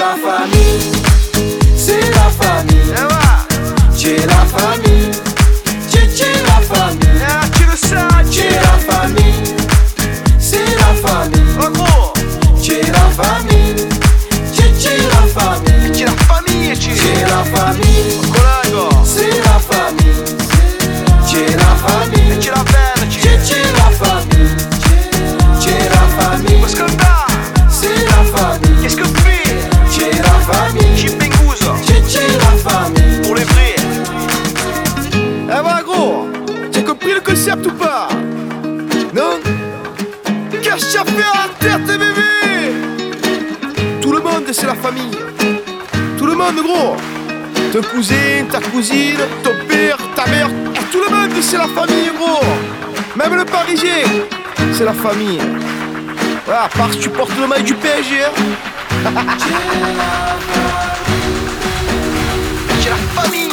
la familia. cousine, ton père, ta mère, tout le monde, c'est la famille, gros. Même le Parisien, c'est la famille. Voilà, parce que tu portes le mail du PSG. Hein. J'ai la famille,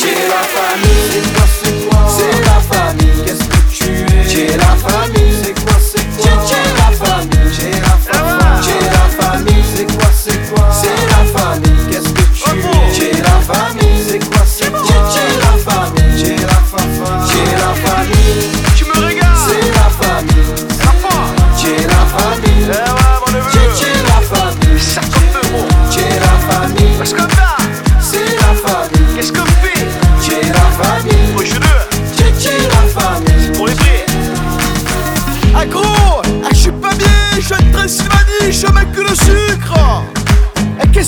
j'ai la famille, c'est quoi, c'est quoi? C'est la famille, qu'est-ce que tu es? J'ai la famille, c'est quoi, c'est quoi? J'ai la famille, j'ai la famille, ah j'ai la famille, c'est quoi, c'est quoi? C'est la famille, qu'est-ce que tu es? J'ai la famille.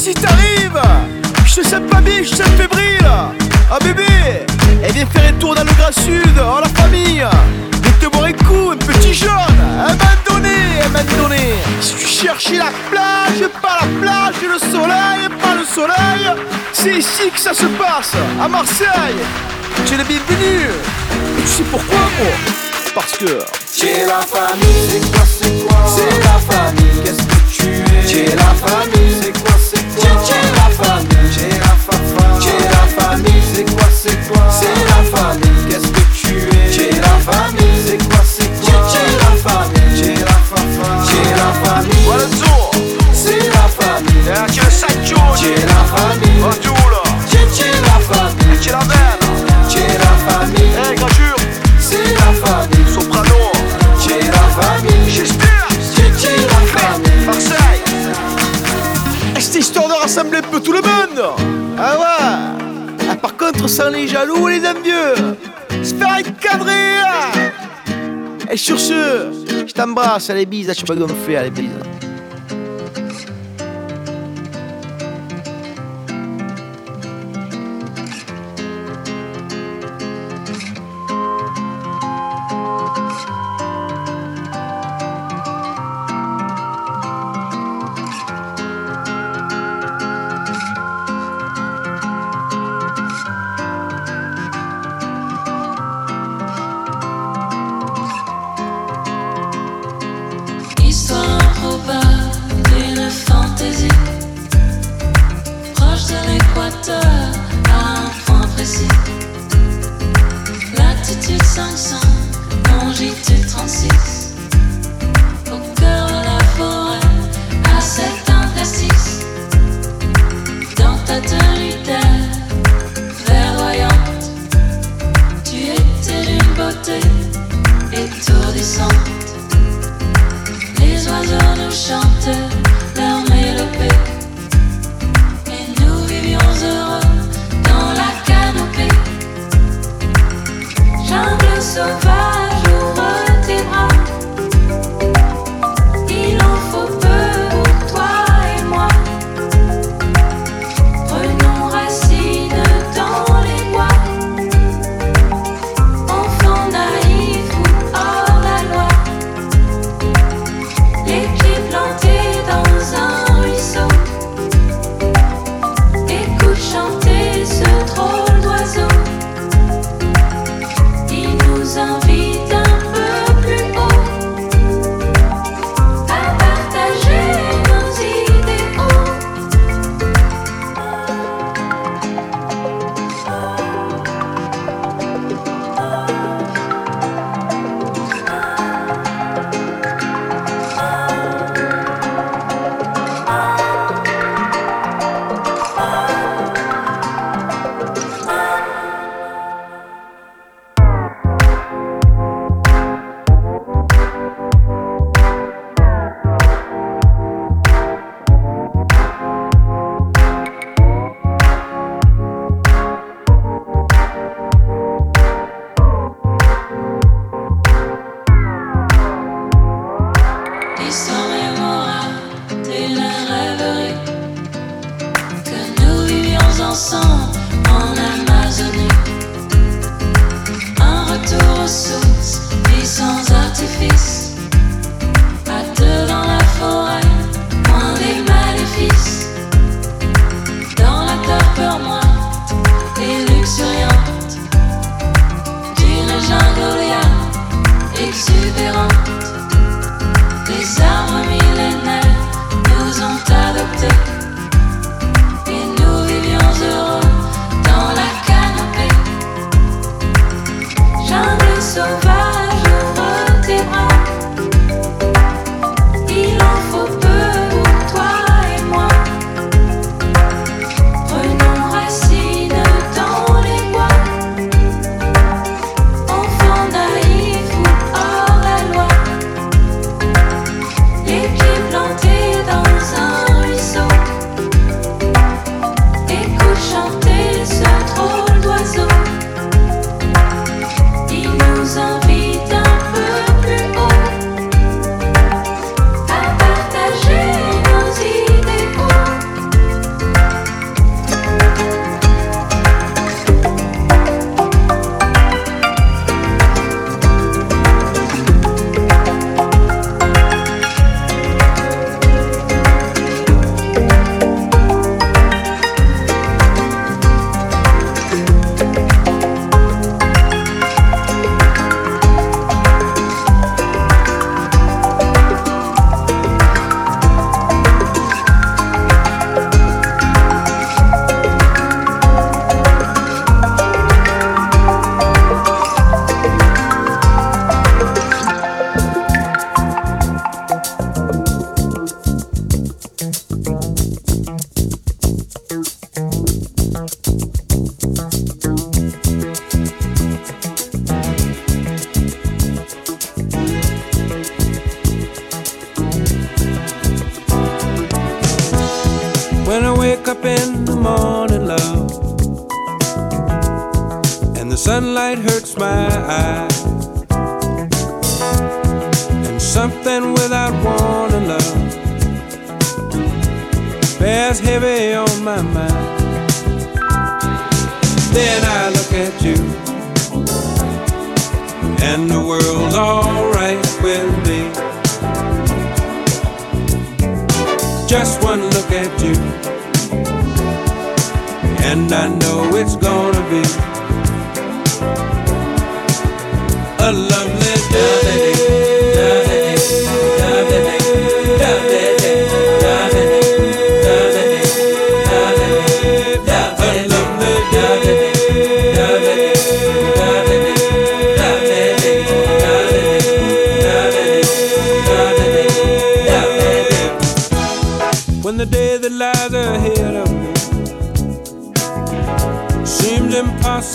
Et qu'est-ce qui t'arrive Je te pas bien, je te sens fébrile. Ah bébé, eh viens faire un tour dans le Grand Sud, en la famille. Viens te boire un coup, un petit jaune. Un moment donné, un moment donné. Si tu cherchais la plage, pas la plage, et le soleil, pas le soleil, c'est ici que ça se passe, à Marseille. Tu es le bienvenu. Et tu sais pourquoi, gros Parce que C'est la famille, c'est quoi, c'est quoi? C'est la famille, qu'est-ce que tu es? C'est la famille, c'est quoi, c'est quoi C'est la famille, c'est la fafa C'est la famille, c'est quoi, c'est quoi? C'est la famille, qu'est-ce que tu es C'est la famille, c'est quoi, c'est quoi? C'est la famille, c'est la fafa C'est la famille, voilà zoo. c'est la famille. C'est la famille, rassembler un peu tout le monde. Ah ouais. Ah, par contre, sans les jaloux et les envieux. Se faire encadrer. Et sur ce, je t'embrasse, allez bises, je suis pas gonflé, allez bises. Jungle look at you, and I know it's gonna be a lovely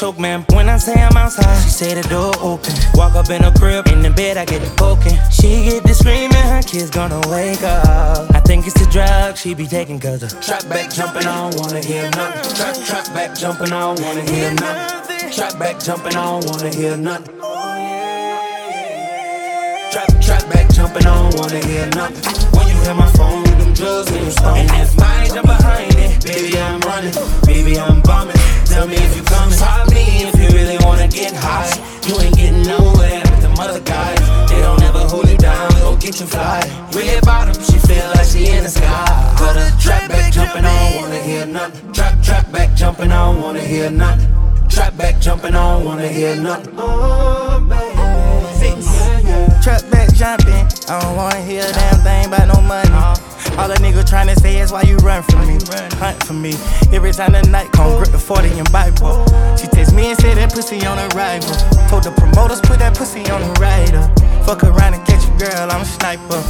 choke, man. When I say I'm outside, she say the door open. Walk up in her crib, in the bed, I get the poking. She get the screaming, her kids gonna wake up. I think it's the drug she be taking, cause the Trap back jumping, I don't wanna hear nothing. Trap, trap back jumping, I don't wanna hear nothing. Trap back jumping, I don't wanna hear nothing. Trap, trap back jumping on, wanna hear nothing. When you hear my phone, them drugs in your. And if I jump behind Baby, I'm running. Baby, I'm bumming. Tell me if you coming. Pop me if you really wanna get high. You ain't getting nowhere with them other guys. They don't ever hold you down, go get you fly. Red bottom, she feel like she in the sky. Got a trap back jumping, I don't wanna hear nothing. Trap, trap back jumping, I don't wanna hear nothing. Trap back jumping, I don't wanna hear nothing. Oh, baby. Truck back jumping. I don't wanna hear a damn thing about no money. All a nigga tryna say is why you run from me. Hunt for me. Every time the night come, grip the 40 and Bible. She text me and said that pussy on arrival. Told the promoters put that pussy on the rider. Fuck around and catch girl, I'm a sniper.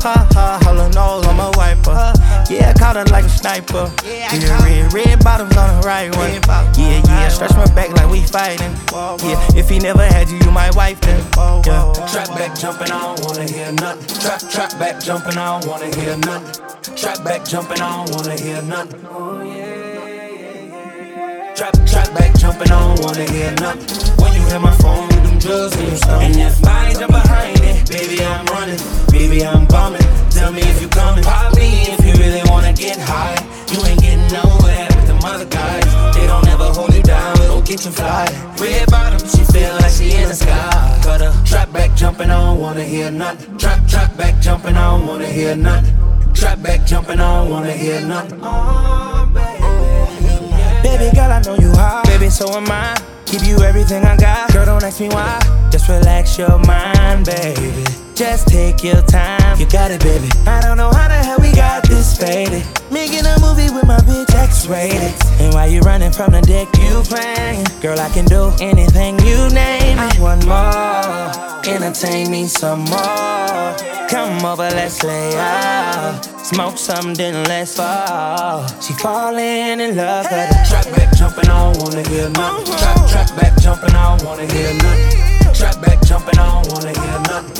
Ha ha, hollow nose, I'm a wiper. Yeah, I caught her like a sniper. Yeah, red, red bottoms on the right one. Yeah, yeah, stretch my back like we fighting. Yeah, if he never had you, you my wife then. Yeah. Trap back jumping, I don't wanna hear nothing. Trap, trap back jumping, I don't wanna hear nothing. Trap back jumping, I don't wanna hear nothing. Oh, Trap, trap back jumping, I don't wanna hear nothing. When you hear my phone, them drugs in your stomach. And if I ain't jump behind it, baby, I'm running. Baby, I'm bumming. Tell me if you coming. Pop me if you really wanna get high. You ain't getting nowhere with them other guys. They don't ever hold you down, go get you fly. Red bottom, she feel like she in the sky. Cut her trap back jumping, I don't wanna hear nothing. Trap, trap back jumping, I don't wanna hear nothing. Trap back jumping, I don't wanna hear nothing. Oh, Baby girl, I know you hot. Baby, so am I. Give you everything I got. Girl, don't ask me why. Just relax your mind, baby. Just take your time. You got it, baby. I don't know how the hell we got this faded. Making a movie with my bitch X-rated. And while you running from the deck, you playing. Girl, I can do anything you name. Entertain me some more. Come over, let's lay out. Smoke some, then let's fall. She falling in love, but Trap back jumping, I don't wanna hear nothing. Uh-huh. Trap, trap back jumping, I don't wanna hear nothing. Trap back jumping, I don't wanna hear nothing.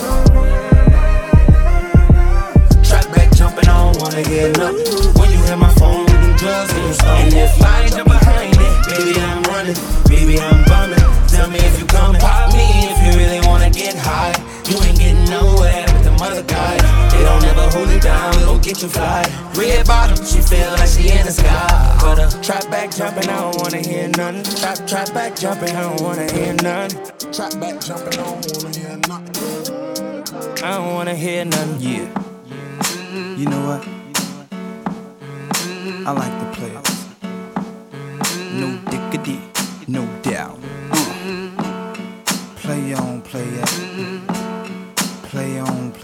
Trap back jumping, I don't wanna hear nothing. When you hear my phone, them drugs in your stomach. And if I ain't behind it, baby, I'm running. Baby, I'm bumming. Tell me if you coming. Pop me with them other guys. They don't ever hold you down, go get you fly. Red bottom, she feel like she in the sky. But uh, Trap back jumping, I don't wanna hear nothing. Trap, trap back jumping, I don't wanna hear nothing. trap back jumping, I don't wanna hear nothing. I don't wanna hear nothing. Yeah. You know what? I like the players. No dickity, no doubt. Uh. Play on, play it.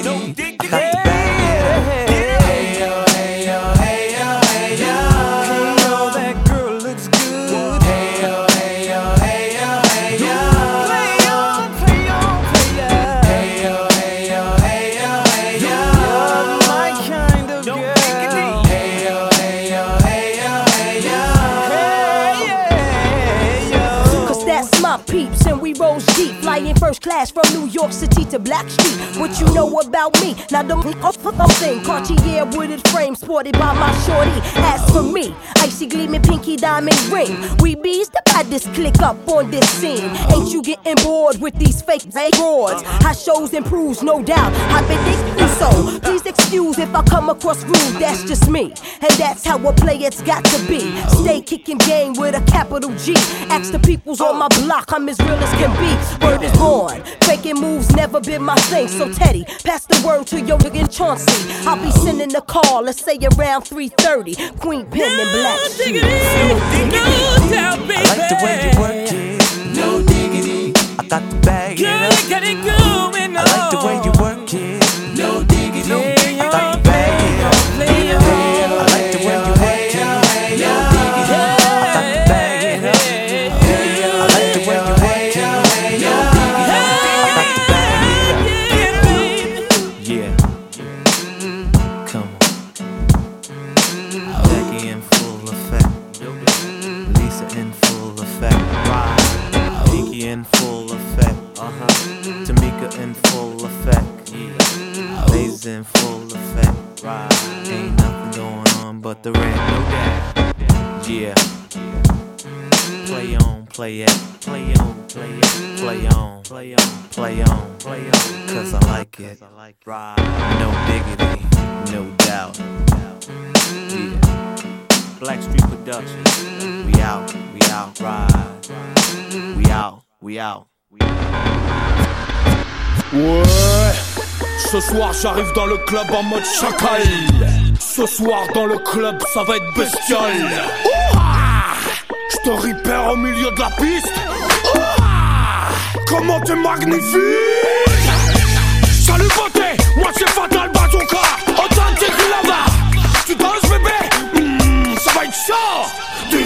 I got peeps, and we rose deep, flying first class from New York City to Blackstreet. What you know about me? Now don't I'm thing. Cartier wooded frame sported by my shorty. As for me, icy gleaming pinky diamond ring. We bees the baddest click up on this scene. Ain't you getting bored with these fake broads? How shows improves, no doubt. I've been thinking so. Please excuse if I come across rude. That's just me, and that's how a It's got to be. Stay kicking game with a capital G. Ask the peoples on my block, I'm as real as can be. Word is born. Faking moves never been my thing. So Teddy, pass the word to your nigga Chauncey. I'll be sending a call, let's say around 3:30. Queen Pen and Black Street. I like the way you work it. No diggity. I got to bag it up. I like the way you but the rent. Yeah. Play on, play it. Play on, play it. Play on, play on, play on, play on. Cause I like it. Right. No diggity, no doubt. Yeah. Blackstreet Productions. We out, we out, ride. We out, we out. Ouais, ce soir j'arrive dans le club en mode chacal. Ce soir dans le club ça va être bestial. Je te repère au milieu de la piste. Comment t'es magnifique Salut beauté, moi c'est Fatal Bazooka. Authentique lava. Tu danses bébé Hmm, Ça va être chaud.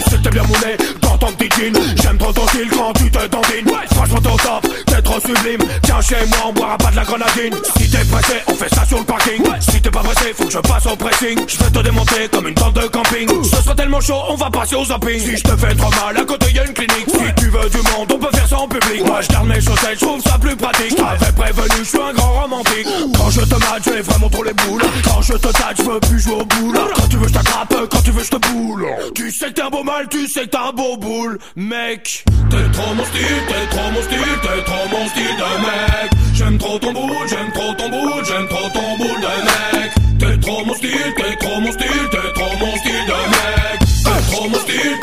Sais t'es bien mon nez dans ton petit jean. J'aime ton style quand tu te dandines. Franchement t'es au sublime. Tiens chez moi on boira pas de la grenadine. Si t'es pressé, on fait ça sur le parking. Si t'es pas pressé, faut que je passe au pressing. Je vais te démonter comme une tente de camping. Ce sera tellement chaud, on va passer au zapping. Si je te fais trop mal, à côté y'a une clinique. Si tu veux du monde, on peut faire ça en public. Moi je garde mes chaussettes, je trouve ça plus pratique. T'avais prévenu, je suis un grand romantique. Quand je te mate, j'ai vraiment trop les boules. Quand je te tâte, je veux plus jouer au boule. Quand tu veux, je t'attrape, quand tu veux, je te boule. Tu sais que t'es un beau mal, tu sais que t'es un beau boule, mec. T'es trop mon style, t'es trop mon style, t'es trop mon style de mec. J'aime trop ton boule, j'aime trop ton boule, j'aime trop ton boule de mec. T'es trop mon style, t'es trop mon style, t'es trop mon style de mec. T'es trop mon style,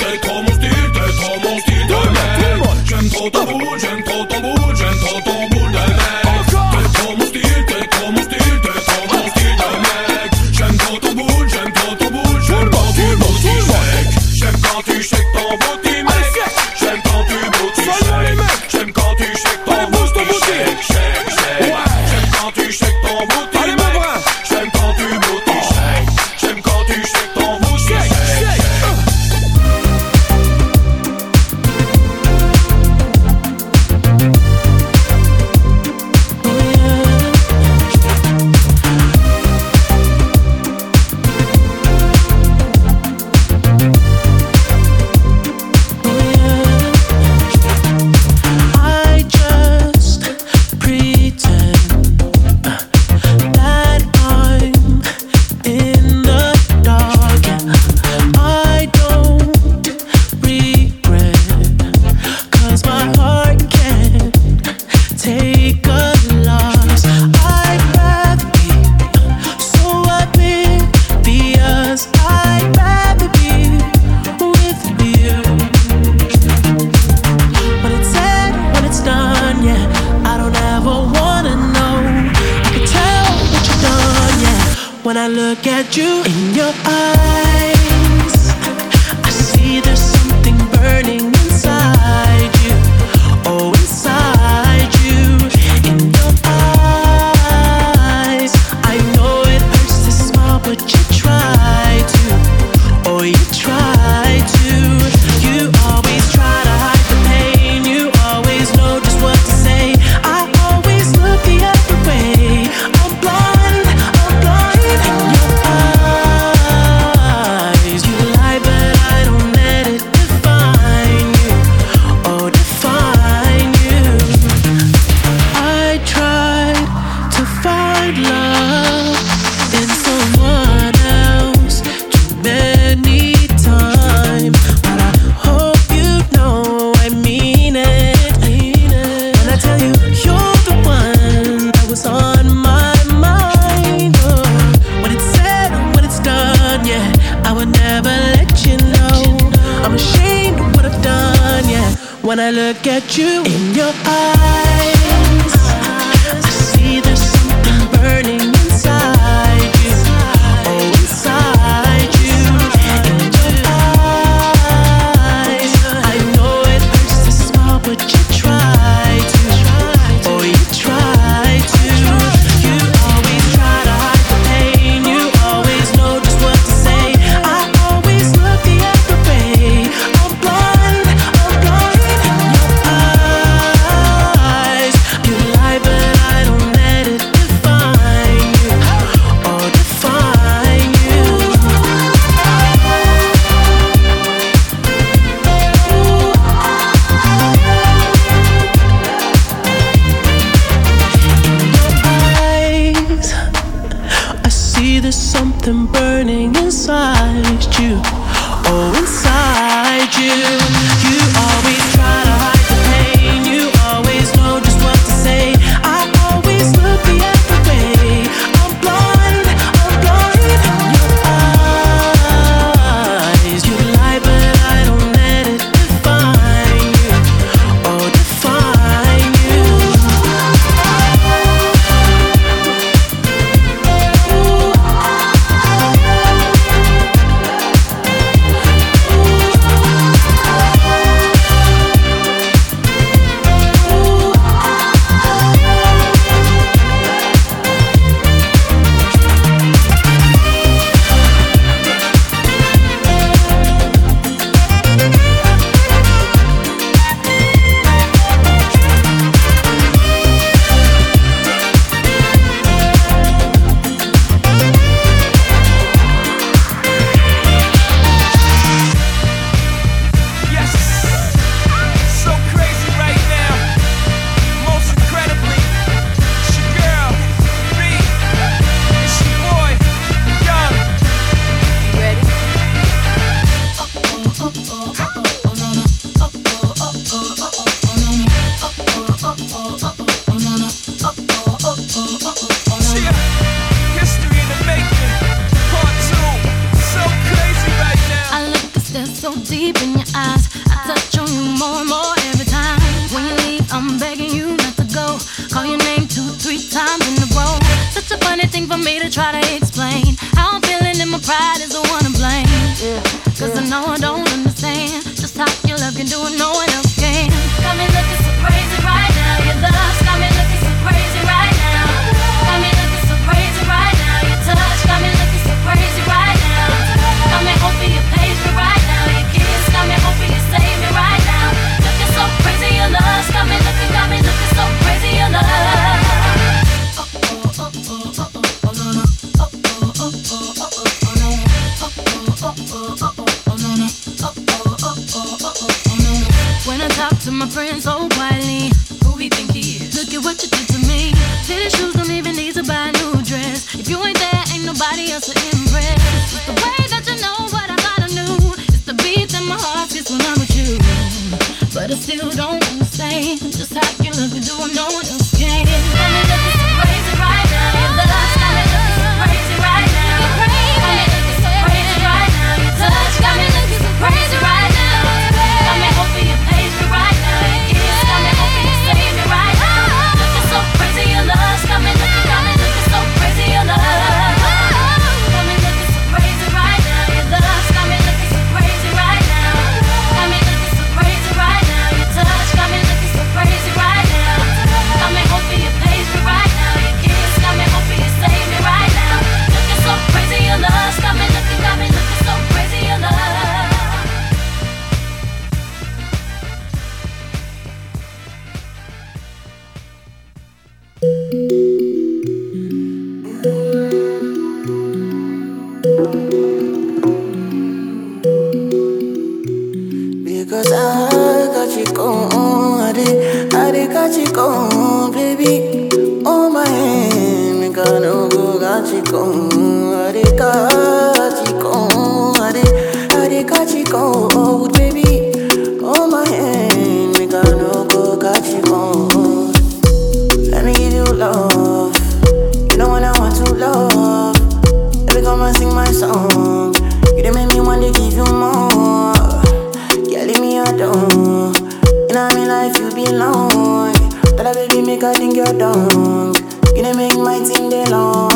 be alone. Tell a baby make a think you're drunk. You know make my thing day long.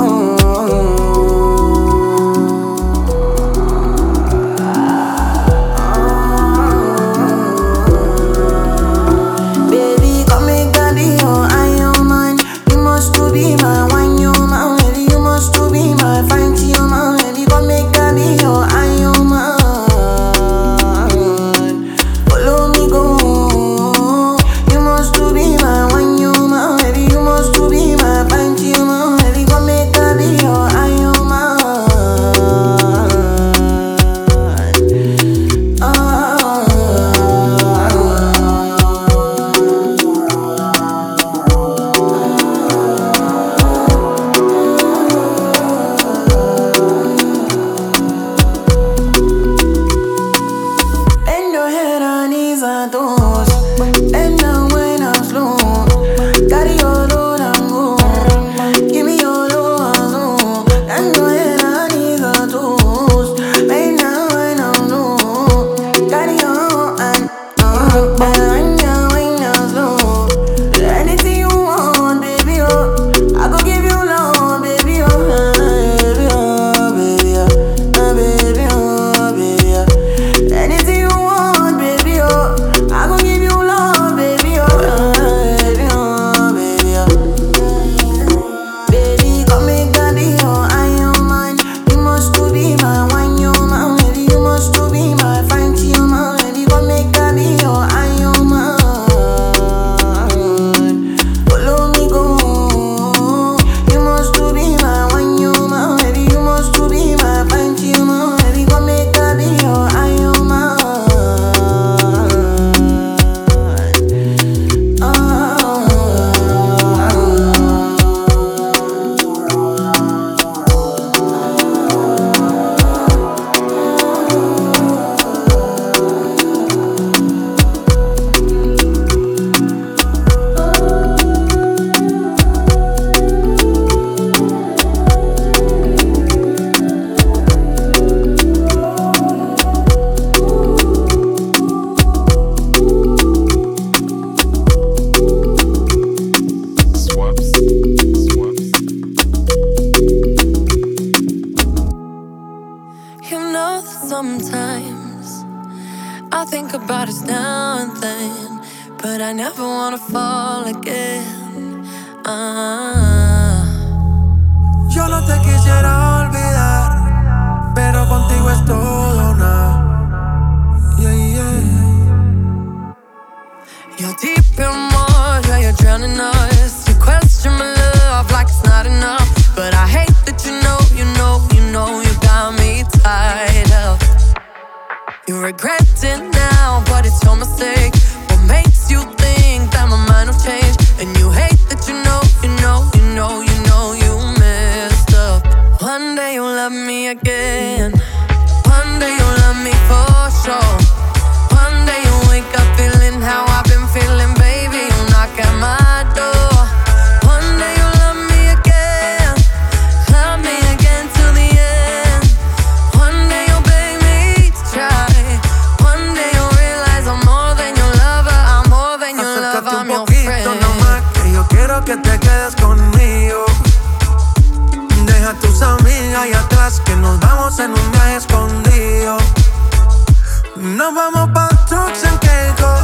Nos vamos pa' trucks en Kegos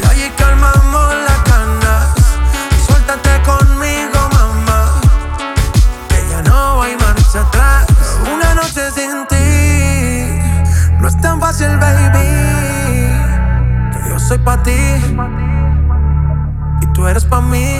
Y allí calmamos las canas. Suéltate conmigo, mamá Que ya no hay marcha atrás. Una noche sin ti No es tan fácil, baby. Que yo soy pa' ti Y tú eres pa' mí.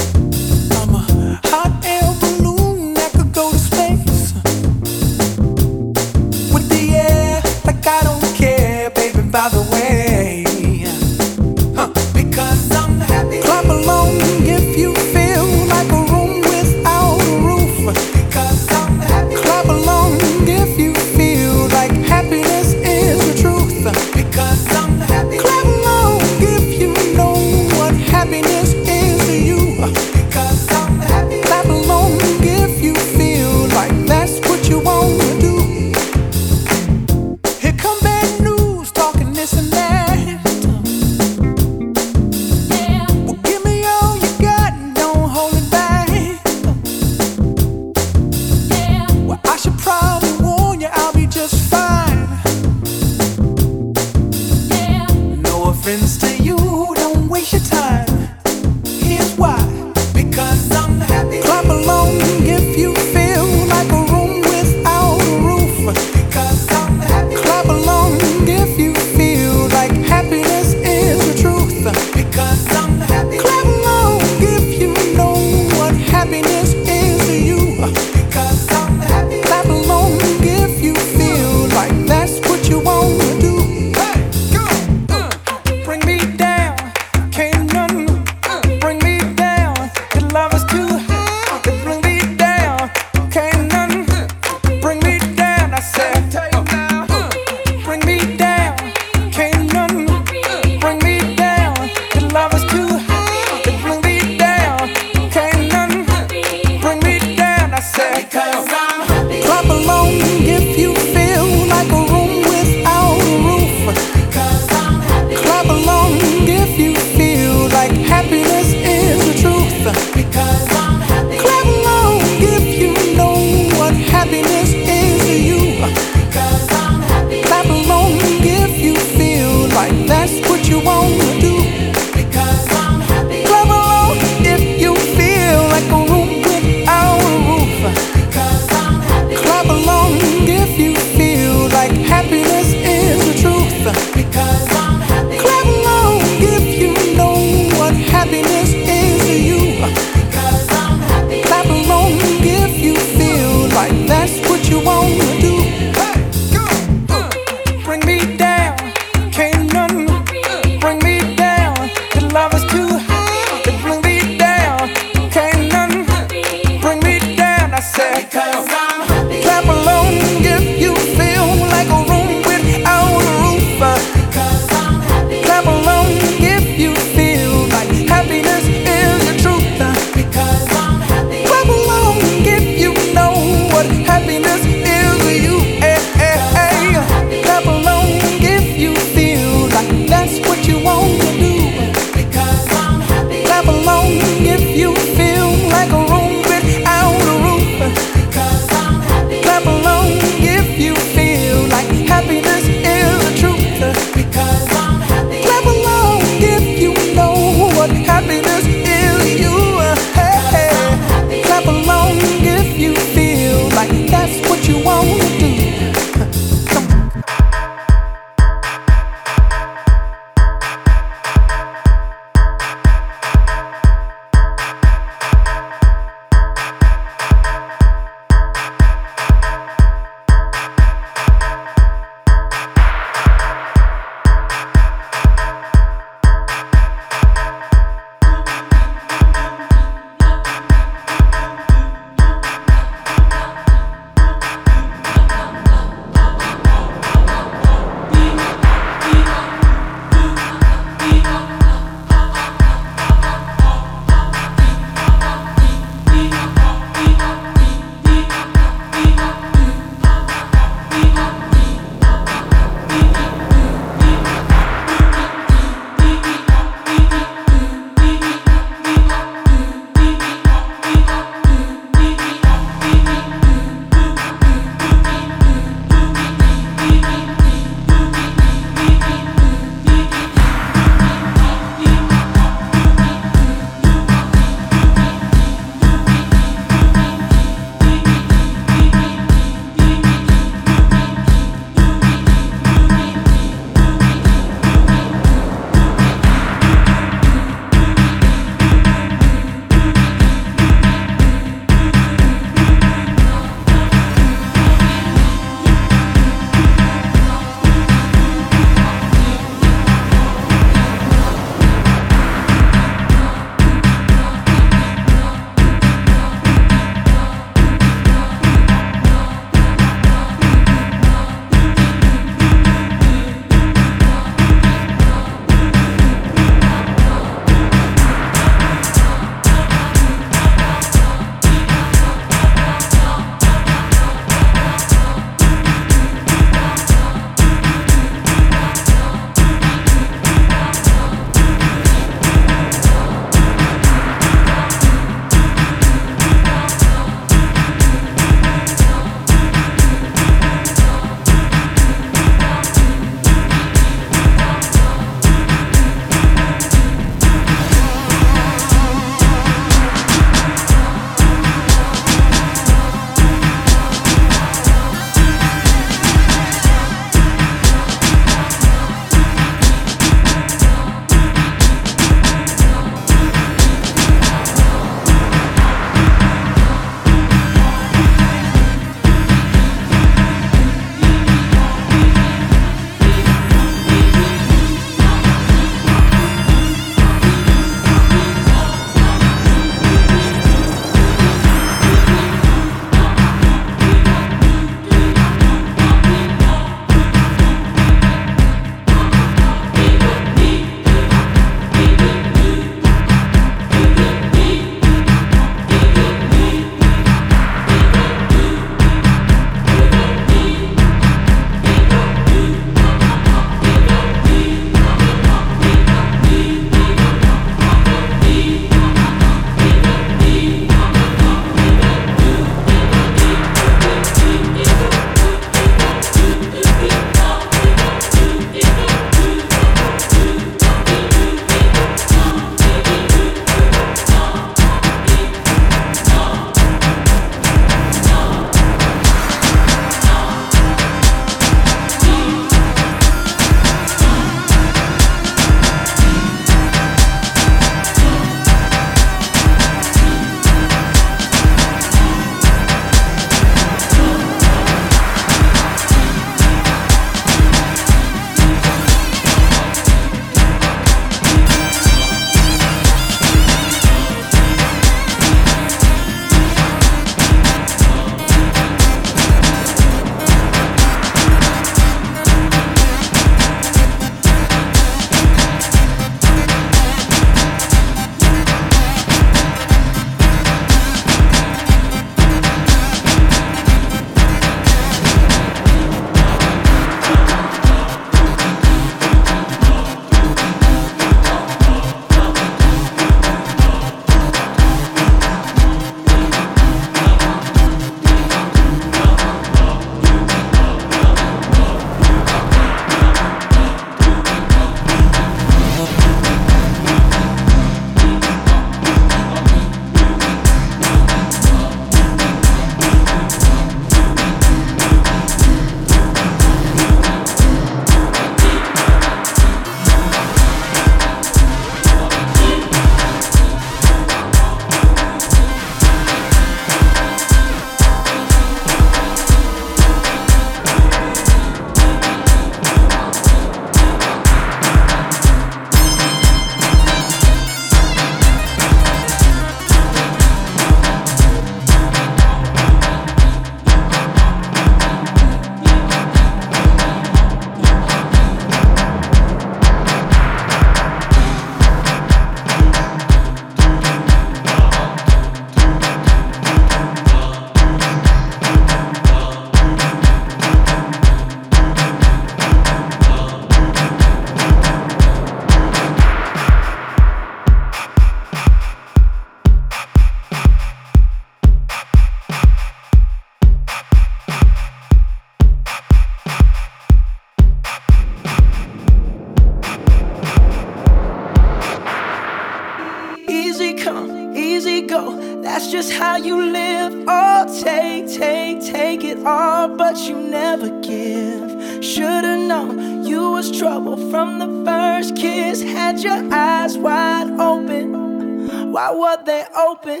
all, but you never give. Should've known you was trouble from the first kiss. Had your eyes wide open, why were they open?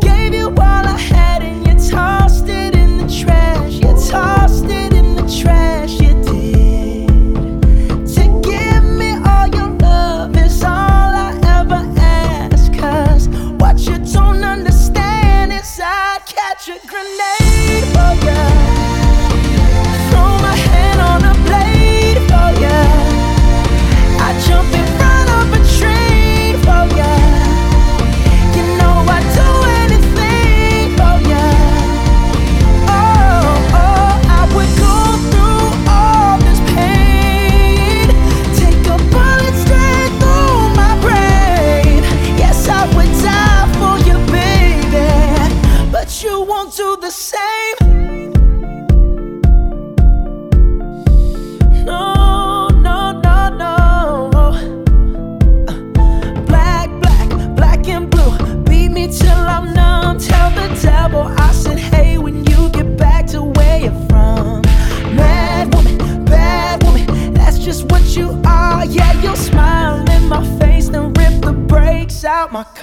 Gave you all I had, and you told.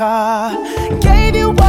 car. Gave you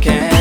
Can.